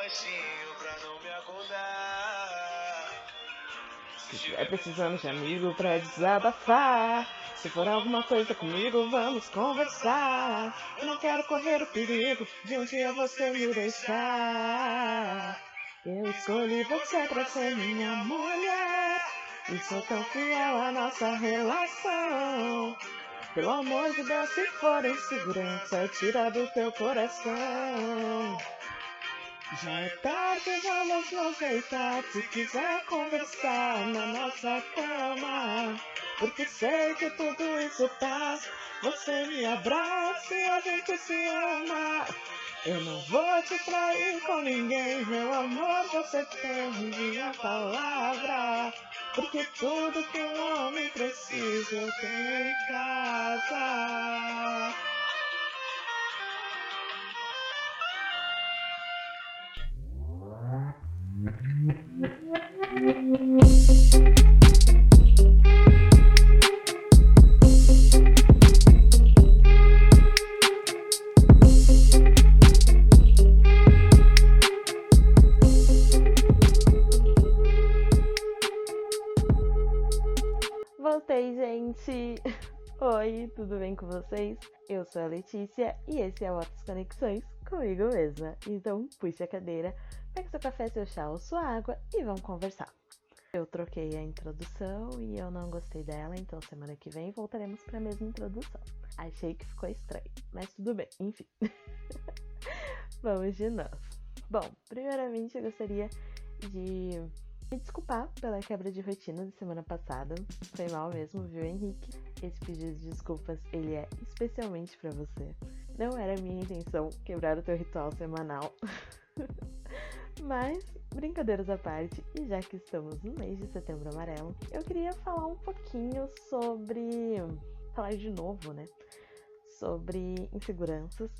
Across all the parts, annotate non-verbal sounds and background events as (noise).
baixinho pra não me acordar. Se estiver precisando de amigo pra desabafar, se for alguma coisa comigo, vamos conversar. Eu não quero correr o perigo de um dia você me deixar. Eu escolhi você pra ser minha mulher. E sou tão fiel à nossa relação. Pelo amor de Deus, se for insegurança, tira do teu coração. Já é tarde, vamos nos deitar. Se quiser conversar na nossa cama. Porque sei que tudo isso passa. Você me abraça e a gente se ama. Eu não vou te trair com ninguém, meu amor. Você tem minha palavra. Porque tudo que um homem precisa eu tenho em casa. Voltei, gente! (laughs) Oi, tudo bem com vocês? Eu sou a Letícia e esse é o Outras Conexões comigo mesma. Então, puxe a cadeira, pegue seu café, seu chá ou sua água e vamos conversar. Eu troquei a introdução e eu não gostei dela, então semana que vem voltaremos para a mesma introdução. Achei que ficou estranho, mas tudo bem, enfim. (laughs) vamos de novo. Bom, primeiramente eu gostaria de me desculpar pela quebra de rotina da semana passada. Foi mal mesmo, viu, Henrique? Esse pedido de desculpas, ele é especialmente para você. Não era minha intenção quebrar o teu ritual semanal. (laughs) Mas, brincadeiras à parte, e já que estamos no mês de setembro amarelo, eu queria falar um pouquinho sobre. falar de novo, né? Sobre inseguranças.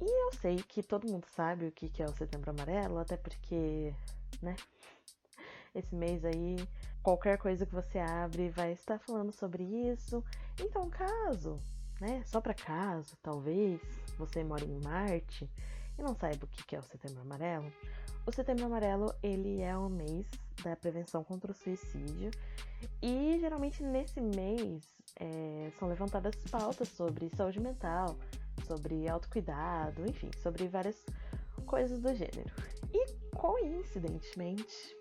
E eu sei que todo mundo sabe o que é o setembro amarelo, até porque, né? esse mês aí, qualquer coisa que você abre vai estar falando sobre isso. Então, caso, né, só para caso, talvez você mora em Marte e não saiba o que é o Setembro Amarelo, o Setembro Amarelo ele é o mês da prevenção contra o suicídio e geralmente nesse mês é, são levantadas pautas sobre saúde mental, sobre autocuidado, enfim, sobre várias coisas do gênero. E coincidentemente,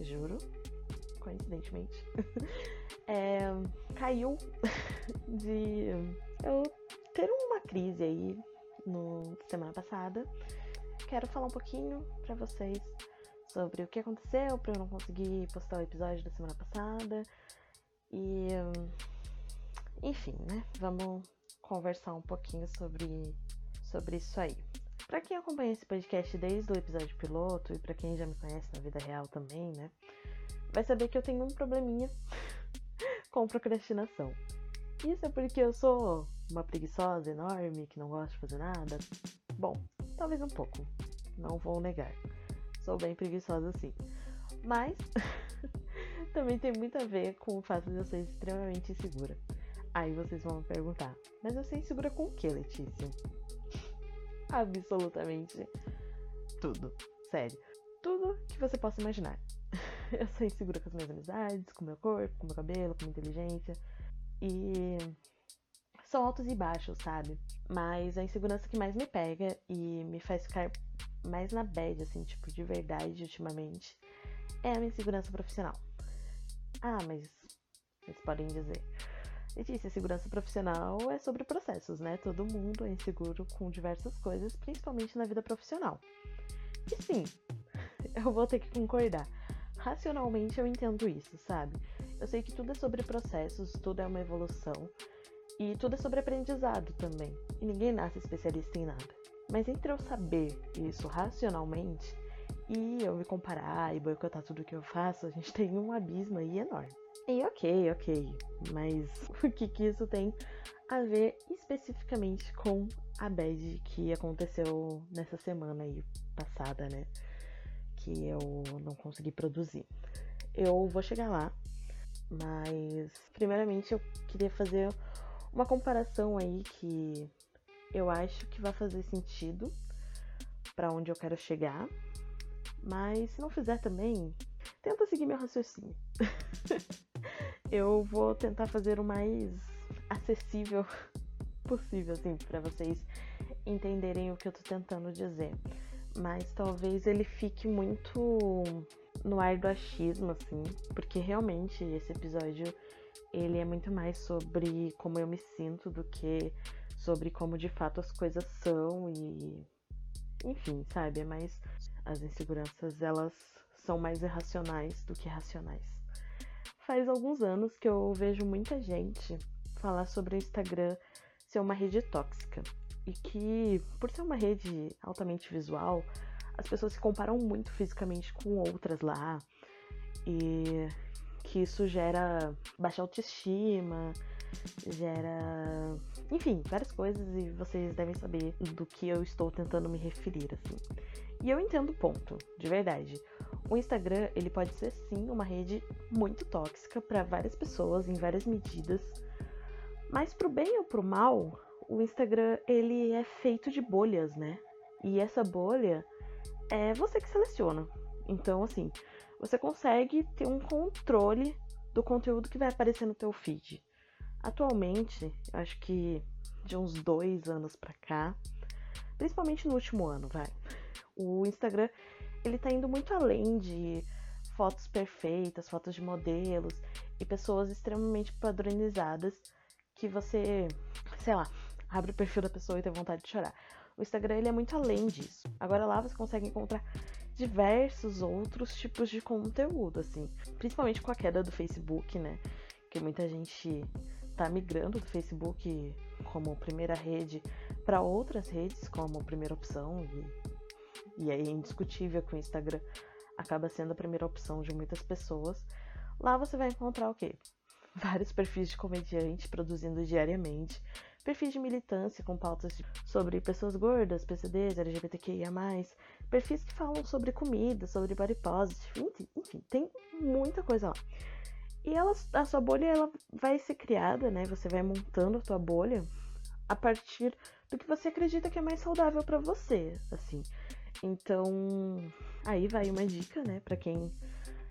juro, coincidentemente, (laughs) é, caiu (laughs) de eu ter uma crise aí no semana passada. Quero falar um pouquinho para vocês sobre o que aconteceu para eu não conseguir postar o episódio da semana passada e enfim, né? Vamos conversar um pouquinho sobre sobre isso aí. Para quem acompanha esse podcast desde o episódio piloto e para quem já me conhece na vida real também, né, vai saber que eu tenho um probleminha (laughs) com procrastinação. Isso é porque eu sou uma preguiçosa enorme que não gosta de fazer nada? Bom, talvez um pouco, não vou negar. Sou bem preguiçosa sim. Mas (laughs) também tem muito a ver com o fato de eu ser extremamente insegura. Aí vocês vão me perguntar, mas eu sou insegura com o que, Letícia? absolutamente tudo. Sério. Tudo que você possa imaginar. (laughs) Eu sou insegura com as minhas amizades, com meu corpo, com o meu cabelo, com minha inteligência. E são altos e baixos, sabe? Mas a insegurança que mais me pega e me faz ficar mais na bad, assim, tipo, de verdade, ultimamente, é a minha insegurança profissional. Ah, mas vocês podem dizer. Letícia, segurança profissional é sobre processos, né? Todo mundo é inseguro com diversas coisas, principalmente na vida profissional. E sim, (laughs) eu vou ter que concordar. Racionalmente eu entendo isso, sabe? Eu sei que tudo é sobre processos, tudo é uma evolução e tudo é sobre aprendizado também. E ninguém nasce especialista em nada. Mas entre eu saber isso racionalmente e eu me comparar e boicotar tudo que eu faço, a gente (laughs) tem um abismo aí enorme. E ok, ok, mas (laughs) o que, que isso tem a ver especificamente com a bad que aconteceu nessa semana aí passada, né? Que eu não consegui produzir. Eu vou chegar lá, mas primeiramente eu queria fazer uma comparação aí que eu acho que vai fazer sentido para onde eu quero chegar. Mas se não fizer também, tenta seguir meu raciocínio. (laughs) eu vou tentar fazer o mais acessível (laughs) possível, assim, para vocês entenderem o que eu tô tentando dizer. Mas talvez ele fique muito no ar do achismo, assim, porque realmente esse episódio ele é muito mais sobre como eu me sinto do que sobre como de fato as coisas são e enfim, sabe? É mais as inseguranças elas são mais irracionais do que racionais. Faz alguns anos que eu vejo muita gente falar sobre o Instagram ser uma rede tóxica e que por ser uma rede altamente visual, as pessoas se comparam muito fisicamente com outras lá e que isso gera baixa autoestima, gera, enfim, várias coisas e vocês devem saber do que eu estou tentando me referir assim. E eu entendo o ponto, de verdade. O Instagram, ele pode ser sim uma rede muito tóxica para várias pessoas em várias medidas, mas pro bem ou pro mal, o Instagram ele é feito de bolhas, né? E essa bolha é você que seleciona. Então, assim, você consegue ter um controle do conteúdo que vai aparecer no teu feed. Atualmente, acho que de uns dois anos pra cá, principalmente no último ano, vai. O Instagram, ele tá indo muito além de fotos perfeitas, fotos de modelos e pessoas extremamente padronizadas que você, sei lá, abre o perfil da pessoa e tem vontade de chorar. O Instagram ele é muito além disso. Agora lá você consegue encontrar diversos outros tipos de conteúdo, assim. Principalmente com a queda do Facebook, né? Que muita gente tá migrando do Facebook como primeira rede para outras redes como primeira opção e, e é indiscutível que o Instagram acaba sendo a primeira opção de muitas pessoas. Lá você vai encontrar o quê? Vários perfis de comediante produzindo diariamente, perfis de militância com pautas sobre pessoas gordas, PCDs, LGBTQIA+, perfis que falam sobre comida, sobre body positive, enfim, tem muita coisa lá. E ela, a sua bolha ela vai ser criada, né? Você vai montando a sua bolha a partir do que você acredita que é mais saudável para você, assim. Então, aí vai uma dica, né, para quem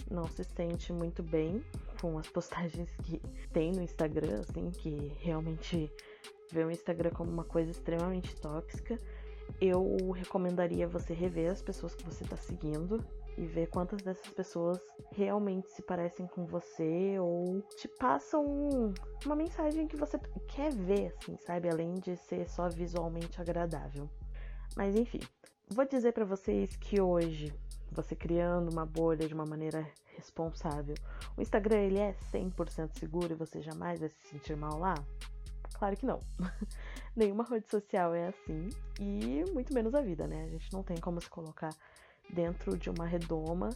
não se sente muito bem com as postagens que tem no Instagram, assim, que realmente vê o Instagram como uma coisa extremamente tóxica, eu recomendaria você rever as pessoas que você está seguindo e ver quantas dessas pessoas realmente se parecem com você ou te passam uma mensagem que você quer ver, assim, sabe? Além de ser só visualmente agradável. Mas enfim, vou dizer para vocês que hoje, você criando uma bolha de uma maneira responsável, o Instagram ele é 100% seguro e você jamais vai se sentir mal lá? Claro que não. (laughs) Nenhuma rede social é assim e muito menos a vida, né? A gente não tem como se colocar dentro de uma redoma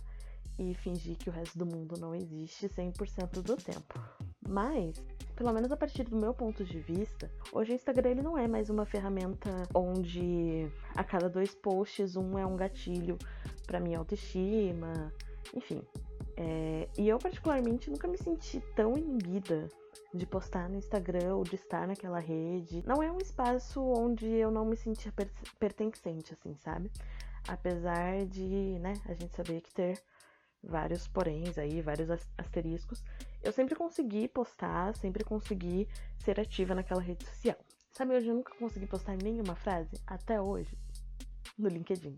e fingir que o resto do mundo não existe 100% do tempo. Mas, pelo menos a partir do meu ponto de vista, hoje o Instagram ele não é mais uma ferramenta onde a cada dois posts um é um gatilho para minha autoestima, enfim. É, e eu particularmente nunca me senti tão inibida de postar no Instagram ou de estar naquela rede. Não é um espaço onde eu não me sentia per pertencente, assim, sabe? Apesar de, né, a gente saber que ter vários poréns aí, vários asteriscos, eu sempre consegui postar, sempre consegui ser ativa naquela rede social. Sabe, hoje eu nunca consegui postar nenhuma frase, até hoje, no LinkedIn.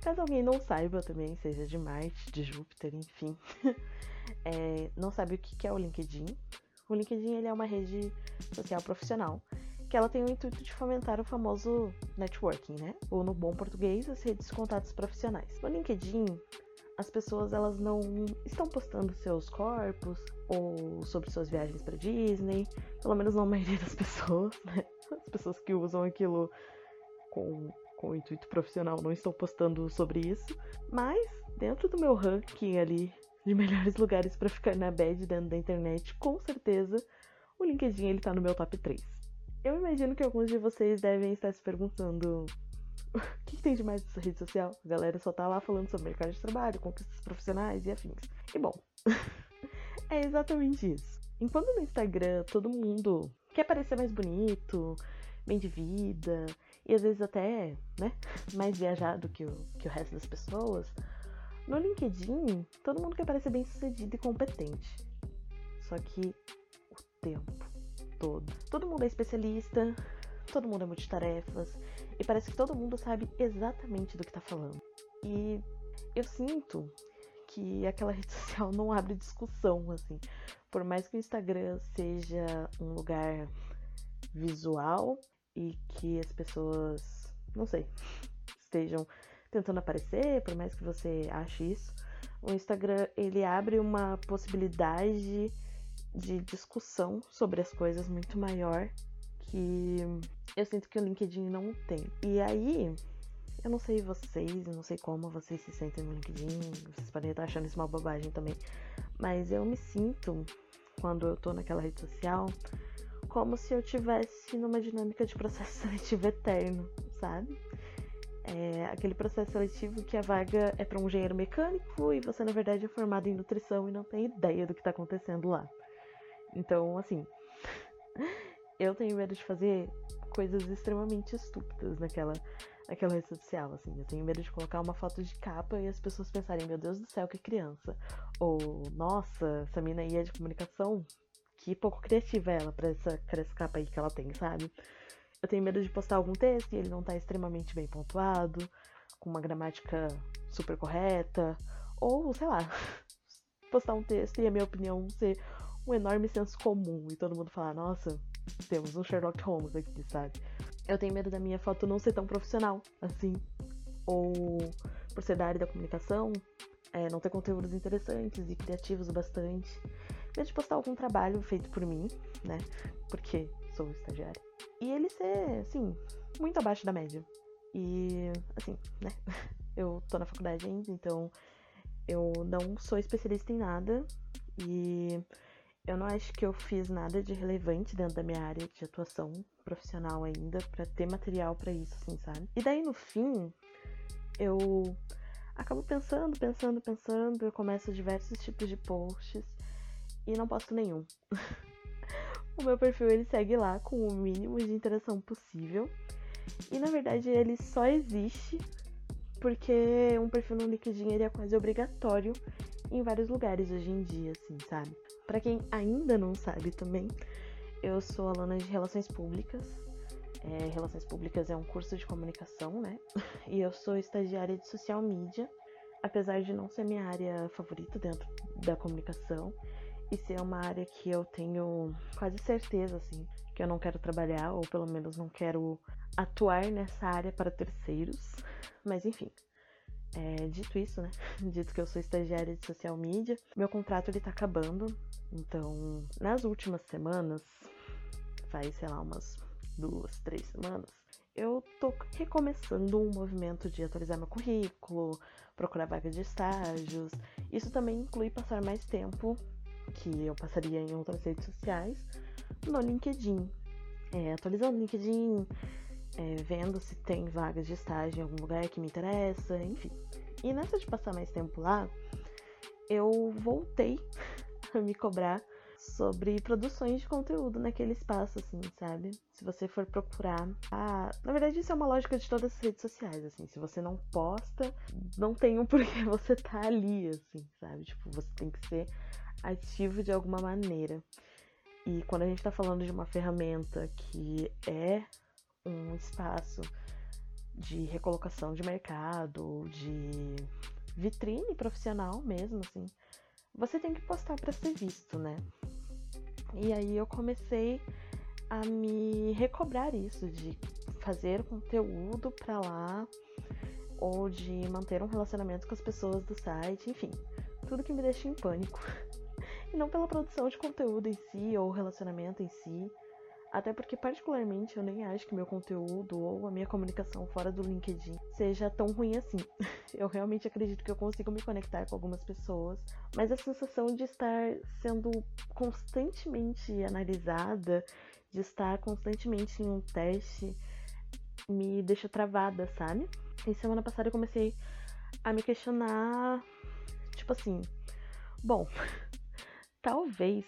Caso alguém não saiba também, seja de Marte, de Júpiter, enfim, (laughs) é, não sabe o que é o LinkedIn, o LinkedIn ele é uma rede social profissional que ela tem o intuito de fomentar o famoso networking, né? Ou no bom português, as redes de contatos profissionais. No LinkedIn, as pessoas elas não estão postando seus corpos ou sobre suas viagens para Disney, pelo menos não a maioria das pessoas, (laughs) né? As pessoas que usam aquilo com, com intuito profissional não estão postando sobre isso, mas dentro do meu ranking ali de melhores lugares para ficar na bed dentro da internet, com certeza o LinkedIn ele tá no meu top 3. Eu imagino que alguns de vocês devem estar se perguntando (laughs) o que, que tem de mais nessa rede social? A galera só tá lá falando sobre mercado de trabalho, conquistas profissionais e afins. E bom, (laughs) é exatamente isso. Enquanto no Instagram todo mundo quer parecer mais bonito, bem de vida, e às vezes até, né, mais viajado que o, que o resto das pessoas, no LinkedIn, todo mundo quer parecer bem sucedido e competente. Só que o tempo todo. Todo mundo é especialista, todo mundo é multitarefas, e parece que todo mundo sabe exatamente do que tá falando. E eu sinto que aquela (laughs) rede social não abre discussão, assim. Por mais que o Instagram seja um lugar visual e que as pessoas, não sei, estejam tentando aparecer, por mais que você ache isso, o Instagram ele abre uma possibilidade de discussão sobre as coisas muito maior que eu sinto que o LinkedIn não tem. E aí, eu não sei vocês, eu não sei como vocês se sentem no LinkedIn, vocês podem estar achando isso uma bobagem também, mas eu me sinto, quando eu tô naquela rede social, como se eu tivesse numa dinâmica de processo (laughs) seletivo eterno, sabe? É aquele processo seletivo que a vaga é para um engenheiro mecânico e você, na verdade, é formado em nutrição e não tem ideia do que tá acontecendo lá. Então, assim, eu tenho medo de fazer coisas extremamente estúpidas naquela, naquela rede social, assim. Eu tenho medo de colocar uma foto de capa e as pessoas pensarem, meu Deus do céu, que criança. Ou, nossa, essa mina aí é de comunicação, que pouco criativa ela pra essa, pra essa capa aí que ela tem, sabe? Eu tenho medo de postar algum texto e ele não tá extremamente bem pontuado, com uma gramática super correta, ou, sei lá, (laughs) postar um texto e a minha opinião ser um enorme senso comum e todo mundo falar, nossa, temos um Sherlock Holmes aqui, sabe? Eu tenho medo da minha foto não ser tão profissional assim. Ou por ser da área da comunicação, é, não ter conteúdos interessantes e criativos bastante. Medo de postar algum trabalho feito por mim, né? Porque sou estagiária. E ele ser, assim, muito abaixo da média. E, assim, né? (laughs) Eu tô na faculdade ainda, então eu não sou especialista em nada. E eu não acho que eu fiz nada de relevante dentro da minha área de atuação profissional ainda para ter material para isso, assim, sabe? E daí no fim, eu acabo pensando, pensando, pensando, eu começo diversos tipos de posts e não posto nenhum. (laughs) o meu perfil ele segue lá com o mínimo de interação possível. E na verdade ele só existe porque um perfil no LinkedIn ele é quase obrigatório em vários lugares hoje em dia, assim, sabe? Para quem ainda não sabe também, eu sou aluna de Relações Públicas. É, Relações Públicas é um curso de comunicação, né? (laughs) E eu sou estagiária de social media, apesar de não ser minha área favorita dentro da comunicação e ser uma área que eu tenho quase certeza, assim, que eu não quero trabalhar ou pelo menos não quero atuar nessa área para terceiros. Mas enfim, é, dito isso, né? (laughs) Dito que eu sou estagiária de social media, meu contrato ele tá acabando. Então, nas últimas semanas, faz, sei lá, umas duas, três semanas, eu tô recomeçando um movimento de atualizar meu currículo, procurar vagas de estágios. Isso também inclui passar mais tempo que eu passaria em outras redes sociais no LinkedIn. É, atualizando o LinkedIn, é, vendo se tem vagas de estágio em algum lugar que me interessa, enfim. E nessa de passar mais tempo lá, eu voltei (laughs) a me cobrar sobre produções de conteúdo naquele espaço, assim, sabe? Se você for procurar. Ah, na verdade, isso é uma lógica de todas as redes sociais, assim. Se você não posta, não tem um (laughs) porquê você tá ali, assim, sabe? Tipo, você tem que ser ativo de alguma maneira. E quando a gente tá falando de uma ferramenta que é um espaço de recolocação de mercado, de vitrine profissional mesmo, assim, você tem que postar para ser visto, né? E aí eu comecei a me recobrar isso de fazer conteúdo para lá ou de manter um relacionamento com as pessoas do site, enfim, tudo que me deixa em pânico. (laughs) E não pela produção de conteúdo em si ou relacionamento em si, até porque, particularmente, eu nem acho que meu conteúdo ou a minha comunicação fora do LinkedIn seja tão ruim assim. (laughs) Eu realmente acredito que eu consigo me conectar com algumas pessoas, mas a sensação de estar sendo constantemente analisada, de estar constantemente em um teste, me deixa travada, sabe? E semana passada eu comecei a me questionar, tipo assim, bom, (laughs) talvez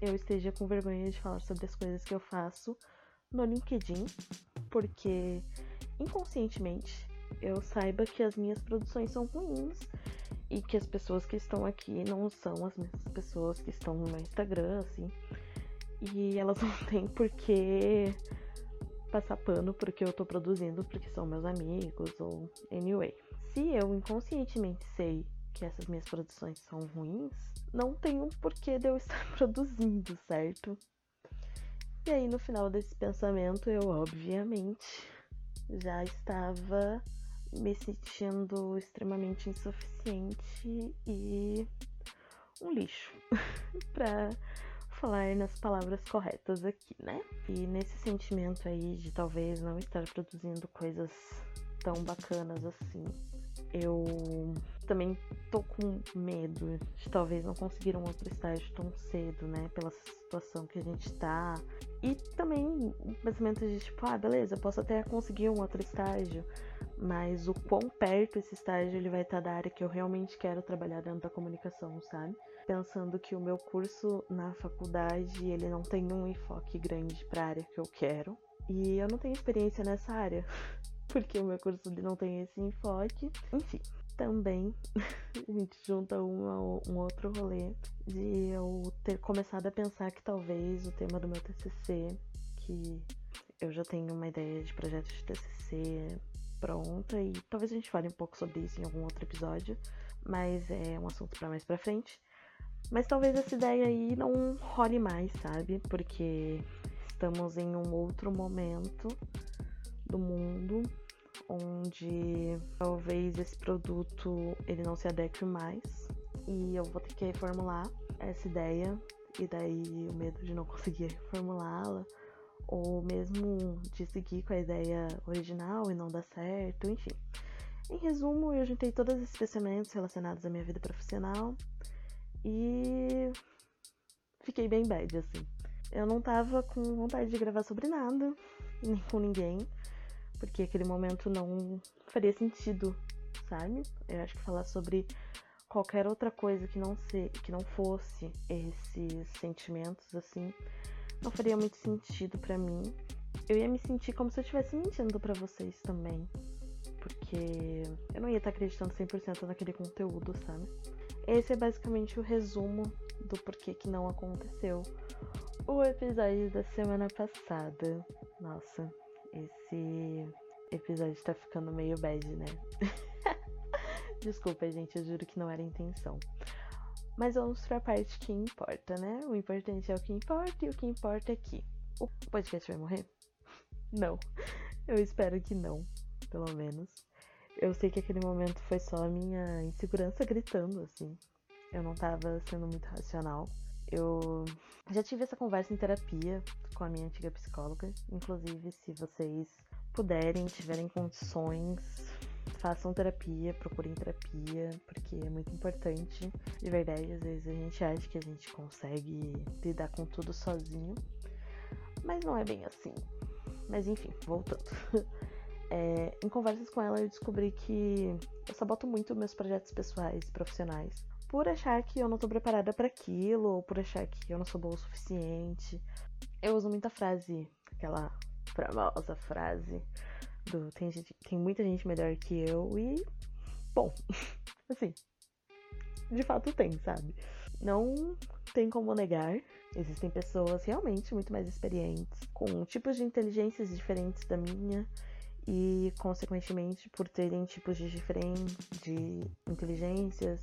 eu esteja com vergonha de falar sobre as coisas que eu faço no LinkedIn, porque inconscientemente eu saiba que as minhas produções são ruins e que as pessoas que estão aqui não são as mesmas pessoas que estão no Instagram, assim. E elas (laughs) não têm por que passar pano porque eu tô produzindo porque são meus amigos ou anyway. Se eu inconscientemente sei que essas minhas produções são ruins, não tem um porquê de eu estar (laughs) produzindo, certo? E aí no final desse pensamento eu obviamente já estava me sentindo extremamente insuficiente e um lixo (laughs) para falar nas palavras corretas aqui, né? E nesse sentimento aí de talvez não estar produzindo coisas tão bacanas assim, eu também tô com medo de talvez não conseguir um outro estágio tão cedo, né? Pela situação que a gente tá. E também o pensamento de tipo, ah, beleza, posso até conseguir um outro estágio, mas o quão perto esse estágio ele vai estar da área que eu realmente quero trabalhar dentro da comunicação, sabe? Pensando que o meu curso na faculdade, ele não tem um enfoque grande para a área que eu quero. E eu não tenho experiência nessa área, (laughs) porque o meu curso não tem esse enfoque. Enfim, também (laughs) a gente junta um, outro rolê de eu ter começado a pensar que talvez o tema do meu TCC, que eu já tenho uma ideia de projeto de TCC pronta e talvez a gente fale um pouco sobre isso em algum outro episódio, mas é um assunto para mais para frente. Mas talvez essa ideia aí não role mais, sabe? Porque estamos em um outro momento do mundo onde talvez esse produto ele não se adeque mais. E eu vou ter que reformular essa ideia. E daí o medo de não (laughs) conseguir reformulá-la. Ou mesmo de seguir com a ideia original e não dar certo, enfim. Em resumo, eu juntei todos esses pensamentos relacionados à minha vida profissional. E fiquei bem bad, assim. Eu não tava com vontade de gravar sobre nada, (laughs) nem com ninguém, porque aquele momento não faria sentido, sabe? Eu acho que falar sobre qualquer outra coisa que não se, que não fosse esses sentimentos assim, não faria muito sentido para mim. Eu ia me sentir como se eu estivesse mentindo para vocês também, porque eu não ia estar acreditando 100% naquele conteúdo, sabe? Esse é basicamente o resumo do porquê que não aconteceu o episódio da semana passada. Nossa, esse episódio tá ficando meio bad, né? (laughs) Desculpa, gente, eu juro que não era intenção. Mas vamos pra parte que importa, né? O importante é o que importa e o que importa é que o podcast vai morrer? (laughs) Não. Eu espero que não, pelo menos. Eu sei que aquele momento foi só a minha insegurança gritando, assim. Eu não tava sendo muito racional. Eu já tive essa conversa em terapia com a minha antiga psicóloga. Inclusive, se vocês puderem, tiverem condições, façam terapia, procurem terapia, porque é muito importante. De verdade, às vezes a gente acha que a gente consegue lidar com tudo sozinho, mas não é bem assim. Mas enfim, voltando. (laughs) É, em conversas com ela, eu descobri que eu saboto muito meus projetos pessoais e profissionais por achar que eu não tô preparada para aquilo, ou por achar que eu não sou boa o suficiente. Eu uso muita frase, aquela famosa frase do tem, gente, tem muita gente melhor que eu e. Bom, (laughs) assim. De fato tem, sabe? Não tem como negar. Existem pessoas realmente muito mais experientes, com tipos de inteligências diferentes da minha, e consequentemente por terem tipos de diferentes de inteligências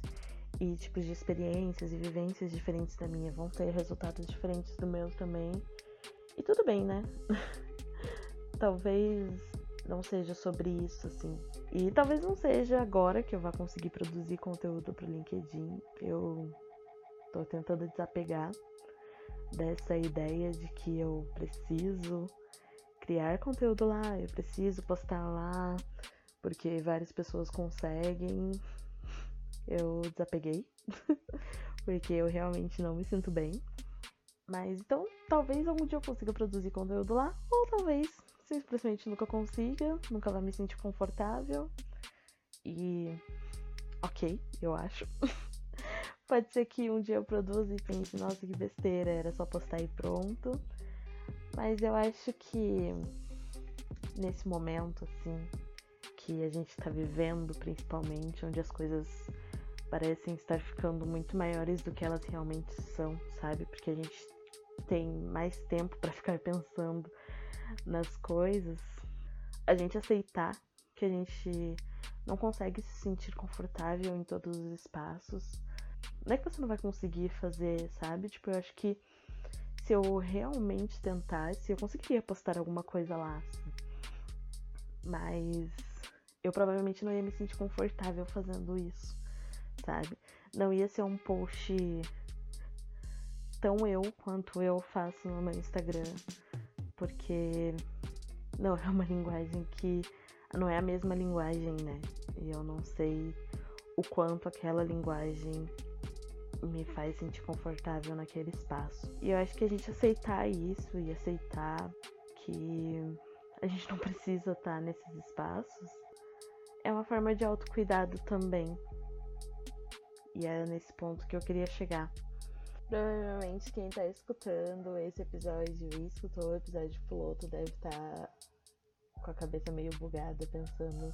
e tipos de experiências e vivências diferentes da minha vão ter resultados diferentes do meu também. E tudo bem, né? (laughs) talvez não seja sobre isso, assim. E talvez não seja agora que eu vá conseguir produzir conteúdo pro LinkedIn. Eu tô tentando desapegar dessa ideia de que eu preciso criar conteúdo lá, eu preciso postar lá, porque várias pessoas conseguem eu desapeguei, (laughs) porque eu realmente não me sinto bem. Mas então, talvez algum dia eu consiga produzir conteúdo lá, ou talvez simplesmente nunca consiga, nunca vai me sentir confortável. E ok, eu acho. (laughs) Pode ser que um dia eu produza e pense, nossa, que besteira, era só postar e pronto. Mas eu acho que nesse momento, assim, que a gente tá vivendo, principalmente, onde as coisas parecem estar ficando muito maiores do que elas realmente são, sabe? Porque a gente tem mais tempo para (laughs) ficar pensando nas coisas, a gente aceitar que a gente não consegue se sentir confortável em todos os espaços. Não é que você não vai conseguir fazer, sabe? Tipo, eu acho que se eu realmente tentasse, eu conseguiria postar alguma coisa lá. Assim. Mas eu provavelmente não ia me sentir confortável fazendo isso, sabe? Não ia ser um post tão eu quanto eu faço no meu Instagram, porque não é uma (laughs) linguagem que não é a mesma linguagem, né? E eu não sei o quanto aquela linguagem me faz sentir confortável naquele espaço. E eu acho que a gente aceitar isso e aceitar que a gente não precisa estar nesses espaços é uma forma de autocuidado também. E é nesse ponto que eu queria chegar. Provavelmente quem tá escutando esse episódio e escutou o episódio piloto deve estar tá com a cabeça meio bugada, pensando.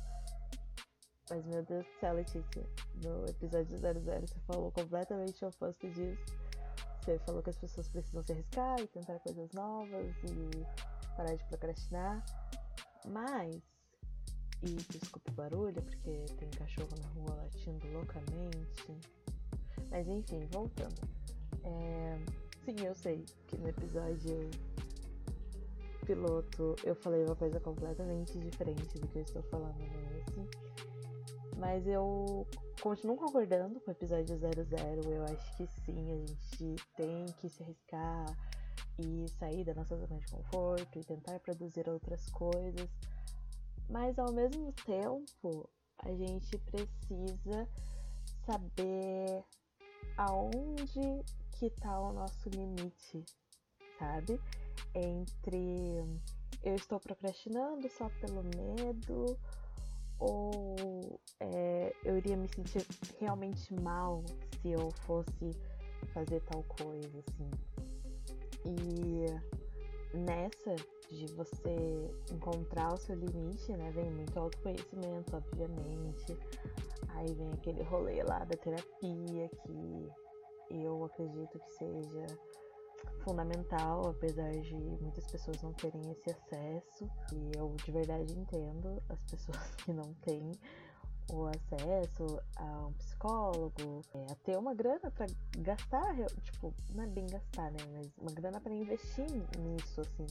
Mas meu Deus do céu, Letícia, no episódio 00 você falou completamente oposto disso. Você falou que as pessoas precisam se arriscar e tentar coisas novas e parar de procrastinar. Mas, e desculpa o barulho, porque tem cachorro na rua latindo loucamente. Mas enfim, voltando. É... Sim, eu sei que no episódio piloto eu falei uma coisa completamente diferente do que eu estou falando nesse. Mas eu continuo concordando com o episódio 00. Eu acho que sim, a gente tem que se arriscar e sair da nossa zona de conforto e tentar produzir outras coisas. Mas ao mesmo tempo, a gente precisa saber aonde que tá o nosso limite, sabe? entre eu estou procrastinando só pelo medo ou é, eu iria me sentir realmente mal se eu fosse fazer tal coisa, assim. E nessa de você encontrar o seu limite, né? Vem muito autoconhecimento, obviamente. Aí vem aquele rolê lá da terapia que eu acredito que seja fundamental, apesar de muitas pessoas não terem esse acesso. E eu de verdade entendo as pessoas (laughs) que não têm o acesso a um psicólogo, é, a ter uma grana para gastar, tipo, não é bem gastar, né? Mas uma grana para investir nisso, assim.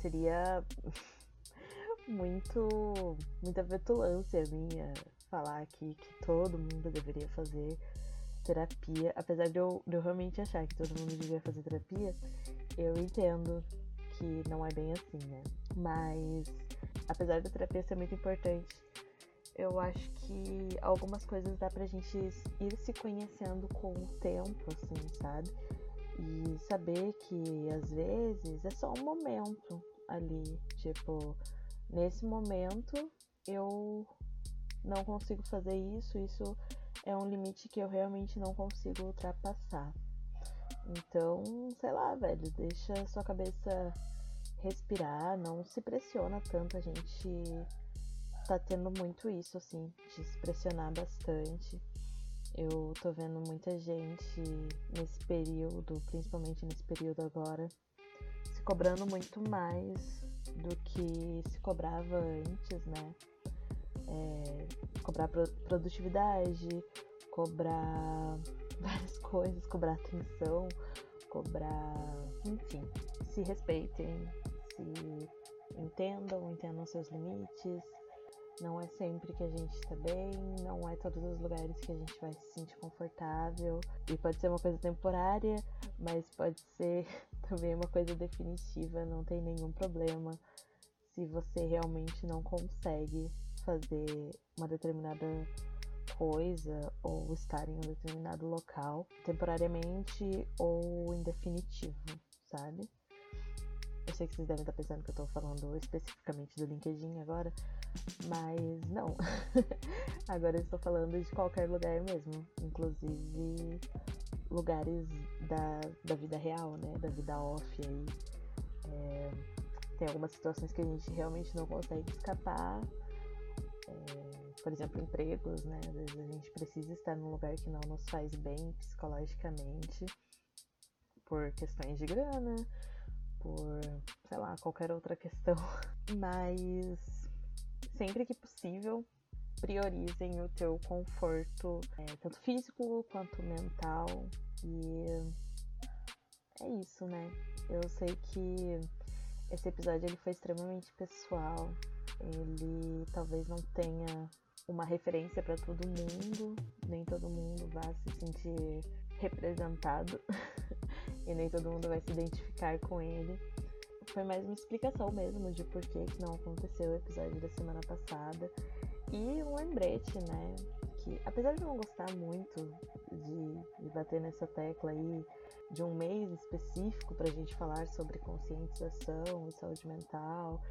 Seria (laughs) muito, muita vetulância minha falar aqui que todo mundo deveria fazer terapia, apesar de eu, de eu realmente achar que todo mundo devia fazer terapia, eu entendo que não é bem assim, né? Mas, apesar da terapia ser muito importante, eu acho que algumas coisas dá pra gente ir se conhecendo com o tempo, assim, sabe? E saber que às vezes é só um momento ali. Tipo, nesse momento eu não consigo fazer isso, isso é um limite que eu realmente não consigo ultrapassar. Então, sei lá, velho, deixa sua cabeça respirar, não se pressiona tanto. A gente tá tendo muito isso, assim, de se pressionar bastante. Eu tô vendo muita gente nesse período, principalmente nesse período agora, se cobrando muito mais do que se cobrava antes, né? É, cobrar produtividade, cobrar (laughs) várias coisas, cobrar atenção, cobrar. Enfim, se respeitem, se entendam, entendam seus limites. Não é sempre que a gente está bem, não é todos os lugares que a gente vai se sentir confortável. E pode ser uma coisa temporária, mas pode ser (laughs) também uma coisa definitiva, não tem nenhum problema se você realmente não consegue fazer uma determinada coisa ou estar em um determinado local temporariamente ou em definitivo, sabe? Eu sei que vocês devem estar pensando que eu estou falando especificamente do LinkedIn agora, mas não. (laughs) agora eu estou falando de qualquer lugar mesmo, inclusive lugares da, da vida real, né? Da vida off aí. É, tem algumas situações que a gente realmente não consegue escapar. É, por exemplo, empregos, né? Às vezes a gente precisa estar num lugar que não nos faz bem psicologicamente por questões de grana, por, sei lá, qualquer outra questão. (laughs) Mas sempre que possível, priorizem o teu conforto, é, tanto físico quanto mental. E é isso, né? Eu sei que esse episódio ele foi extremamente pessoal. Ele talvez não tenha uma referência para todo mundo, nem todo mundo vá se sentir representado (laughs) e nem todo mundo vai se identificar com ele. Foi mais uma explicação mesmo de por que não aconteceu o episódio da semana passada. E um lembrete, né? Que apesar de eu não gostar muito de, de bater nessa tecla aí de um mês específico pra gente falar sobre conscientização e saúde mental,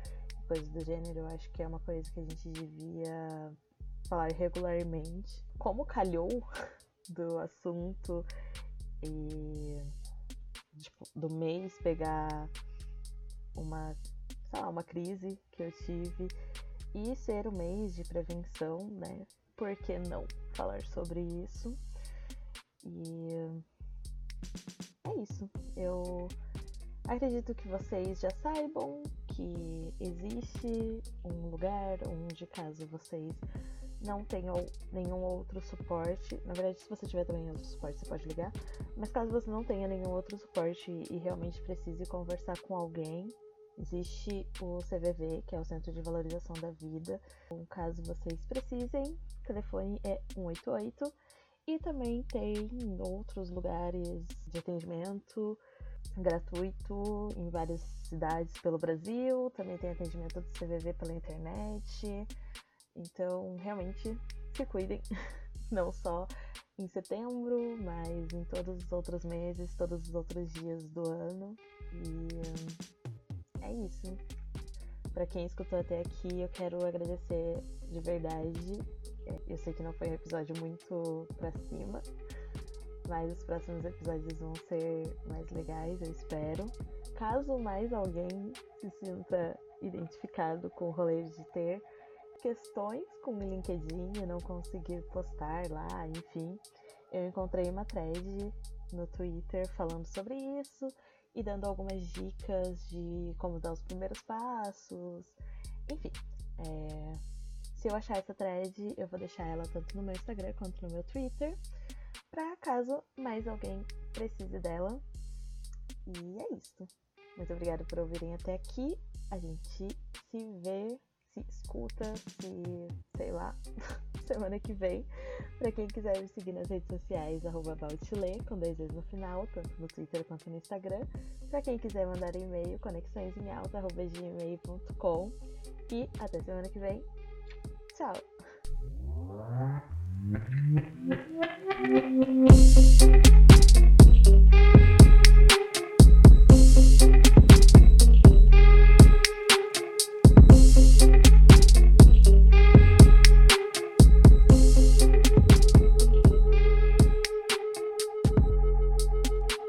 coisas do gênero, eu acho que é uma coisa que a gente devia falar regularmente. Como calhou (laughs) do assunto e tipo, do mês pegar uma, sei lá, uma crise que eu tive e ser o mês de prevenção, né? Por que não falar sobre isso? E é isso. Eu acredito que vocês já saibam que existe um lugar onde, caso vocês não tenham nenhum outro suporte, na verdade, se você tiver também outro suporte, você pode ligar, mas caso você não tenha nenhum outro suporte e realmente precise conversar com alguém, existe o CVV, que é o Centro de Valorização da Vida. Então, caso vocês precisem, o telefone é 188 e também tem outros lugares de atendimento gratuito em várias cidades pelo Brasil. Também tem atendimento do CVV pela internet. Então, realmente, se cuidem. (laughs) Não só em setembro, mas em todos os outros meses, todos os outros dias do ano. E é isso. Para quem escutou até aqui, eu quero agradecer de verdade. Eu sei que não foi um episódio muito pra cima, mas os próximos episódios vão ser mais legais, eu espero. Caso mais alguém se sinta identificado com o rolê de ter questões com o LinkedIn não conseguir postar lá, enfim, eu encontrei uma thread no Twitter falando sobre isso e dando algumas dicas de como dar os primeiros passos, enfim. É... Se eu achar essa thread, eu vou deixar ela tanto no meu Instagram quanto no meu Twitter, para caso mais alguém precise dela. E é isso. Muito obrigada por ouvirem até aqui. A gente se vê se escuta, se sei lá, (laughs) semana que vem. Para quem quiser me seguir nas redes sociais, arroba com dois vezes no final, tanto no Twitter quanto no Instagram. Para quem quiser mandar e-mail, conexõesemalta.gmail.com. E até semana que vem. Tchau!